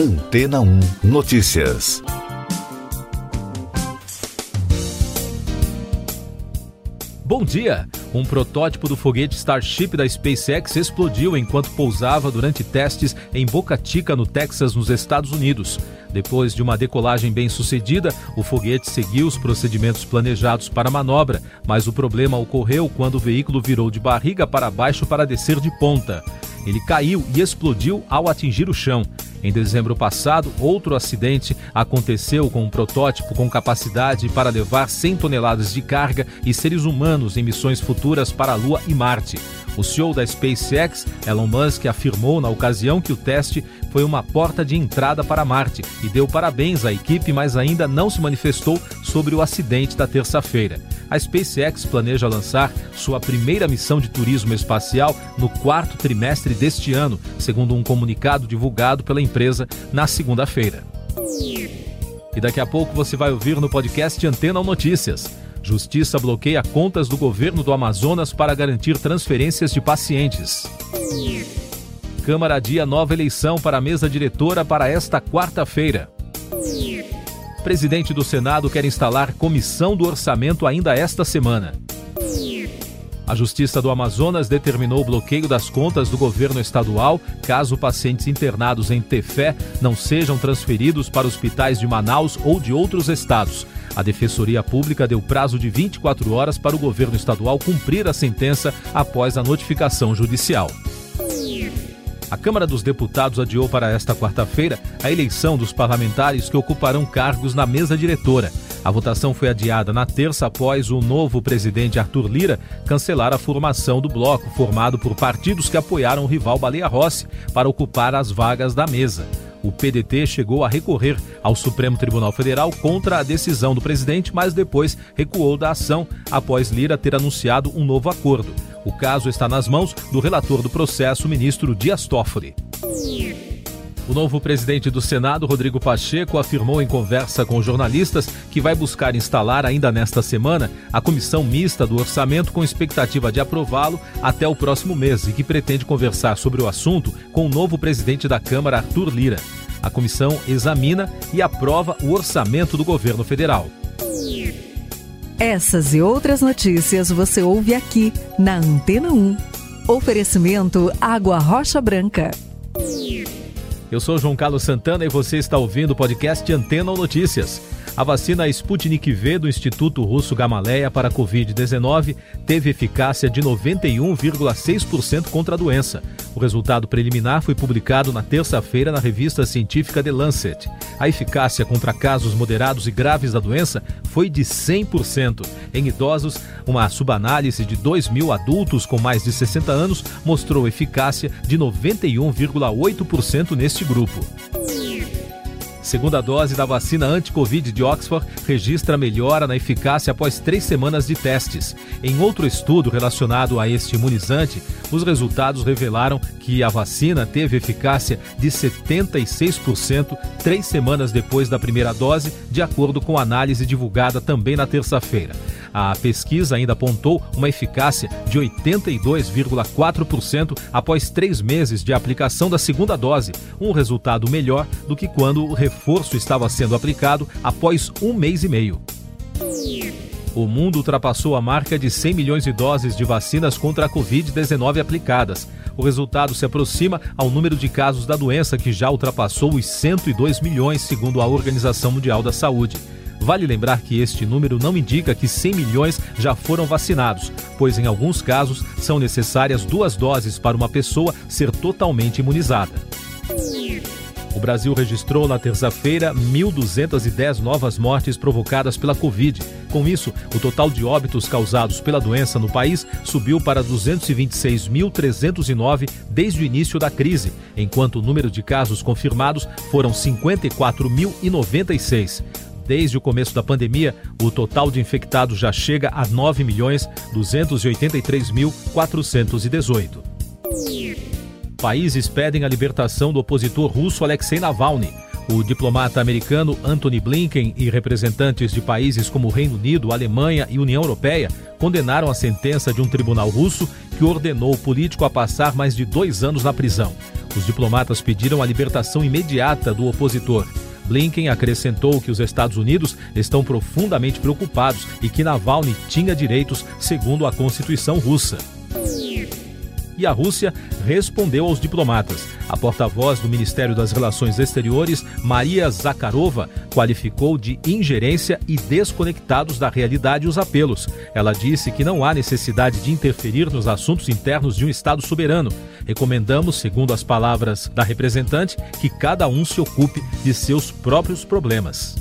Antena 1 Notícias. Bom dia! Um protótipo do foguete Starship da SpaceX explodiu enquanto pousava durante testes em Boca Chica, no Texas, nos Estados Unidos. Depois de uma decolagem bem sucedida, o foguete seguiu os procedimentos planejados para a manobra, mas o problema ocorreu quando o veículo virou de barriga para baixo para descer de ponta. Ele caiu e explodiu ao atingir o chão. Em dezembro passado, outro acidente aconteceu com um protótipo com capacidade para levar 100 toneladas de carga e seres humanos em missões futuras para a Lua e Marte. O CEO da SpaceX, Elon Musk, afirmou na ocasião que o teste foi uma porta de entrada para Marte e deu parabéns à equipe, mas ainda não se manifestou sobre o acidente da terça-feira. A SpaceX planeja lançar sua primeira missão de turismo espacial no quarto trimestre deste ano, segundo um comunicado divulgado pela empresa na segunda-feira. E daqui a pouco você vai ouvir no podcast Antena Notícias. Justiça bloqueia contas do governo do Amazonas para garantir transferências de pacientes. Câmara adia nova eleição para a mesa diretora para esta quarta-feira. Presidente do Senado quer instalar comissão do orçamento ainda esta semana. A Justiça do Amazonas determinou o bloqueio das contas do governo estadual caso pacientes internados em Tefé não sejam transferidos para hospitais de Manaus ou de outros estados. A Defensoria Pública deu prazo de 24 horas para o governo estadual cumprir a sentença após a notificação judicial. A Câmara dos Deputados adiou para esta quarta-feira a eleição dos parlamentares que ocuparão cargos na mesa diretora. A votação foi adiada na terça após o novo presidente Arthur Lira cancelar a formação do bloco, formado por partidos que apoiaram o rival Baleia Rossi para ocupar as vagas da mesa. O PDT chegou a recorrer ao Supremo Tribunal Federal contra a decisão do presidente, mas depois recuou da ação após Lira ter anunciado um novo acordo. O caso está nas mãos do relator do processo, ministro Dias Toffoli. O novo presidente do Senado, Rodrigo Pacheco, afirmou em conversa com jornalistas que vai buscar instalar ainda nesta semana a comissão mista do orçamento com expectativa de aprová-lo até o próximo mês e que pretende conversar sobre o assunto com o novo presidente da Câmara, Arthur Lira. A comissão examina e aprova o orçamento do governo federal. Essas e outras notícias você ouve aqui na Antena 1. Oferecimento Água Rocha Branca. Eu sou João Carlos Santana e você está ouvindo o podcast Antena ou Notícias. A vacina Sputnik V do Instituto Russo Gamaleya para a Covid-19 teve eficácia de 91,6% contra a doença. O resultado preliminar foi publicado na terça-feira na revista científica The Lancet. A eficácia contra casos moderados e graves da doença foi de 100%. Em idosos, uma subanálise de 2 mil adultos com mais de 60 anos mostrou eficácia de 91,8% neste grupo. Segunda dose da vacina anti-Covid de Oxford registra melhora na eficácia após três semanas de testes. Em outro estudo relacionado a este imunizante, os resultados revelaram que a vacina teve eficácia de 76% três semanas depois da primeira dose, de acordo com análise divulgada também na terça-feira. A pesquisa ainda apontou uma eficácia de 82,4% após três meses de aplicação da segunda dose, um resultado melhor do que quando o reforço estava sendo aplicado após um mês e meio. O mundo ultrapassou a marca de 100 milhões de doses de vacinas contra a Covid-19 aplicadas. O resultado se aproxima ao número de casos da doença, que já ultrapassou os 102 milhões, segundo a Organização Mundial da Saúde. Vale lembrar que este número não indica que 100 milhões já foram vacinados, pois em alguns casos são necessárias duas doses para uma pessoa ser totalmente imunizada. O Brasil registrou na terça-feira 1.210 novas mortes provocadas pela Covid. Com isso, o total de óbitos causados pela doença no país subiu para 226.309 desde o início da crise, enquanto o número de casos confirmados foram 54.096. Desde o começo da pandemia, o total de infectados já chega a 9 milhões 283.418. Países pedem a libertação do opositor russo Alexei Navalny. O diplomata americano Anthony Blinken e representantes de países como Reino Unido, Alemanha e União Europeia condenaram a sentença de um tribunal russo que ordenou o político a passar mais de dois anos na prisão. Os diplomatas pediram a libertação imediata do opositor. Blinken acrescentou que os Estados Unidos estão profundamente preocupados e que Navalny tinha direitos segundo a Constituição russa e a Rússia respondeu aos diplomatas. A porta-voz do Ministério das Relações Exteriores, Maria Zakharova, qualificou de ingerência e desconectados da realidade os apelos. Ela disse que não há necessidade de interferir nos assuntos internos de um Estado soberano. Recomendamos, segundo as palavras da representante, que cada um se ocupe de seus próprios problemas.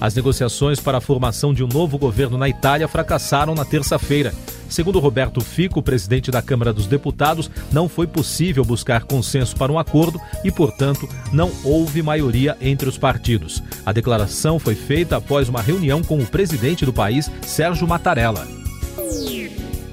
As negociações para a formação de um novo governo na Itália fracassaram na terça-feira. Segundo Roberto Fico, presidente da Câmara dos Deputados, não foi possível buscar consenso para um acordo e, portanto, não houve maioria entre os partidos. A declaração foi feita após uma reunião com o presidente do país, Sérgio Mattarella.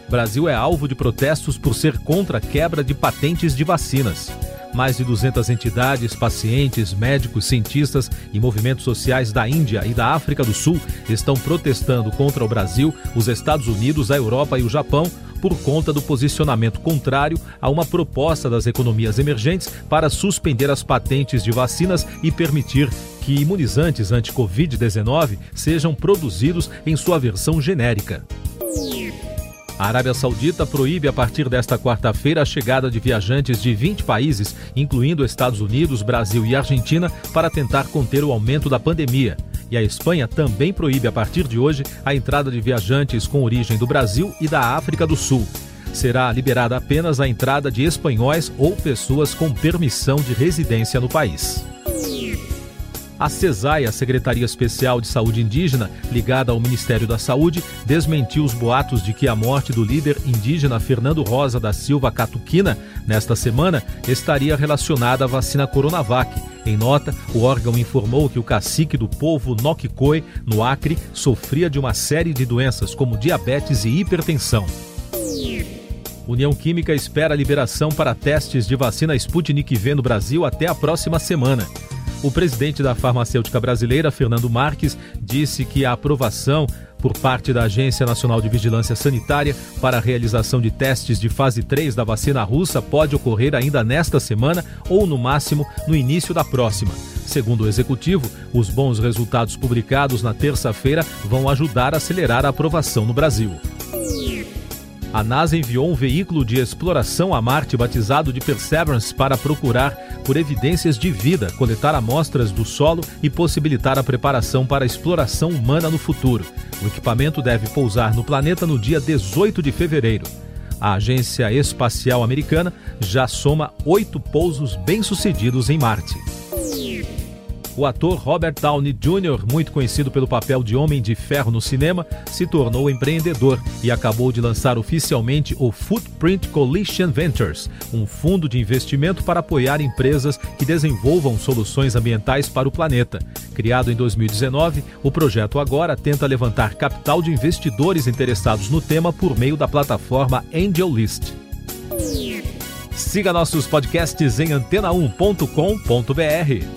Brasil é alvo de protestos por ser contra a quebra de patentes de vacinas. Mais de 200 entidades, pacientes, médicos, cientistas e movimentos sociais da Índia e da África do Sul estão protestando contra o Brasil, os Estados Unidos, a Europa e o Japão por conta do posicionamento contrário a uma proposta das economias emergentes para suspender as patentes de vacinas e permitir que imunizantes anti-Covid-19 sejam produzidos em sua versão genérica. A Arábia Saudita proíbe a partir desta quarta-feira a chegada de viajantes de 20 países, incluindo Estados Unidos, Brasil e Argentina, para tentar conter o aumento da pandemia. E a Espanha também proíbe a partir de hoje a entrada de viajantes com origem do Brasil e da África do Sul. Será liberada apenas a entrada de espanhóis ou pessoas com permissão de residência no país. A CESAI, a Secretaria Especial de Saúde Indígena, ligada ao Ministério da Saúde, desmentiu os boatos de que a morte do líder indígena Fernando Rosa da Silva Catuquina, nesta semana, estaria relacionada à vacina Coronavac. Em nota, o órgão informou que o cacique do povo Noquicoi, no Acre, sofria de uma série de doenças como diabetes e hipertensão. União Química espera liberação para testes de vacina Sputnik V no Brasil até a próxima semana. O presidente da farmacêutica brasileira, Fernando Marques, disse que a aprovação por parte da Agência Nacional de Vigilância Sanitária para a realização de testes de fase 3 da vacina russa pode ocorrer ainda nesta semana ou, no máximo, no início da próxima. Segundo o executivo, os bons resultados publicados na terça-feira vão ajudar a acelerar a aprovação no Brasil. A NASA enviou um veículo de exploração a Marte batizado de Perseverance para procurar por evidências de vida, coletar amostras do solo e possibilitar a preparação para a exploração humana no futuro. O equipamento deve pousar no planeta no dia 18 de fevereiro. A Agência Espacial Americana já soma oito pousos bem-sucedidos em Marte. O ator Robert Downey Jr., muito conhecido pelo papel de Homem de Ferro no cinema, se tornou empreendedor e acabou de lançar oficialmente o Footprint Coalition Ventures, um fundo de investimento para apoiar empresas que desenvolvam soluções ambientais para o planeta. Criado em 2019, o projeto agora tenta levantar capital de investidores interessados no tema por meio da plataforma AngelList. Siga nossos podcasts em antena1.com.br.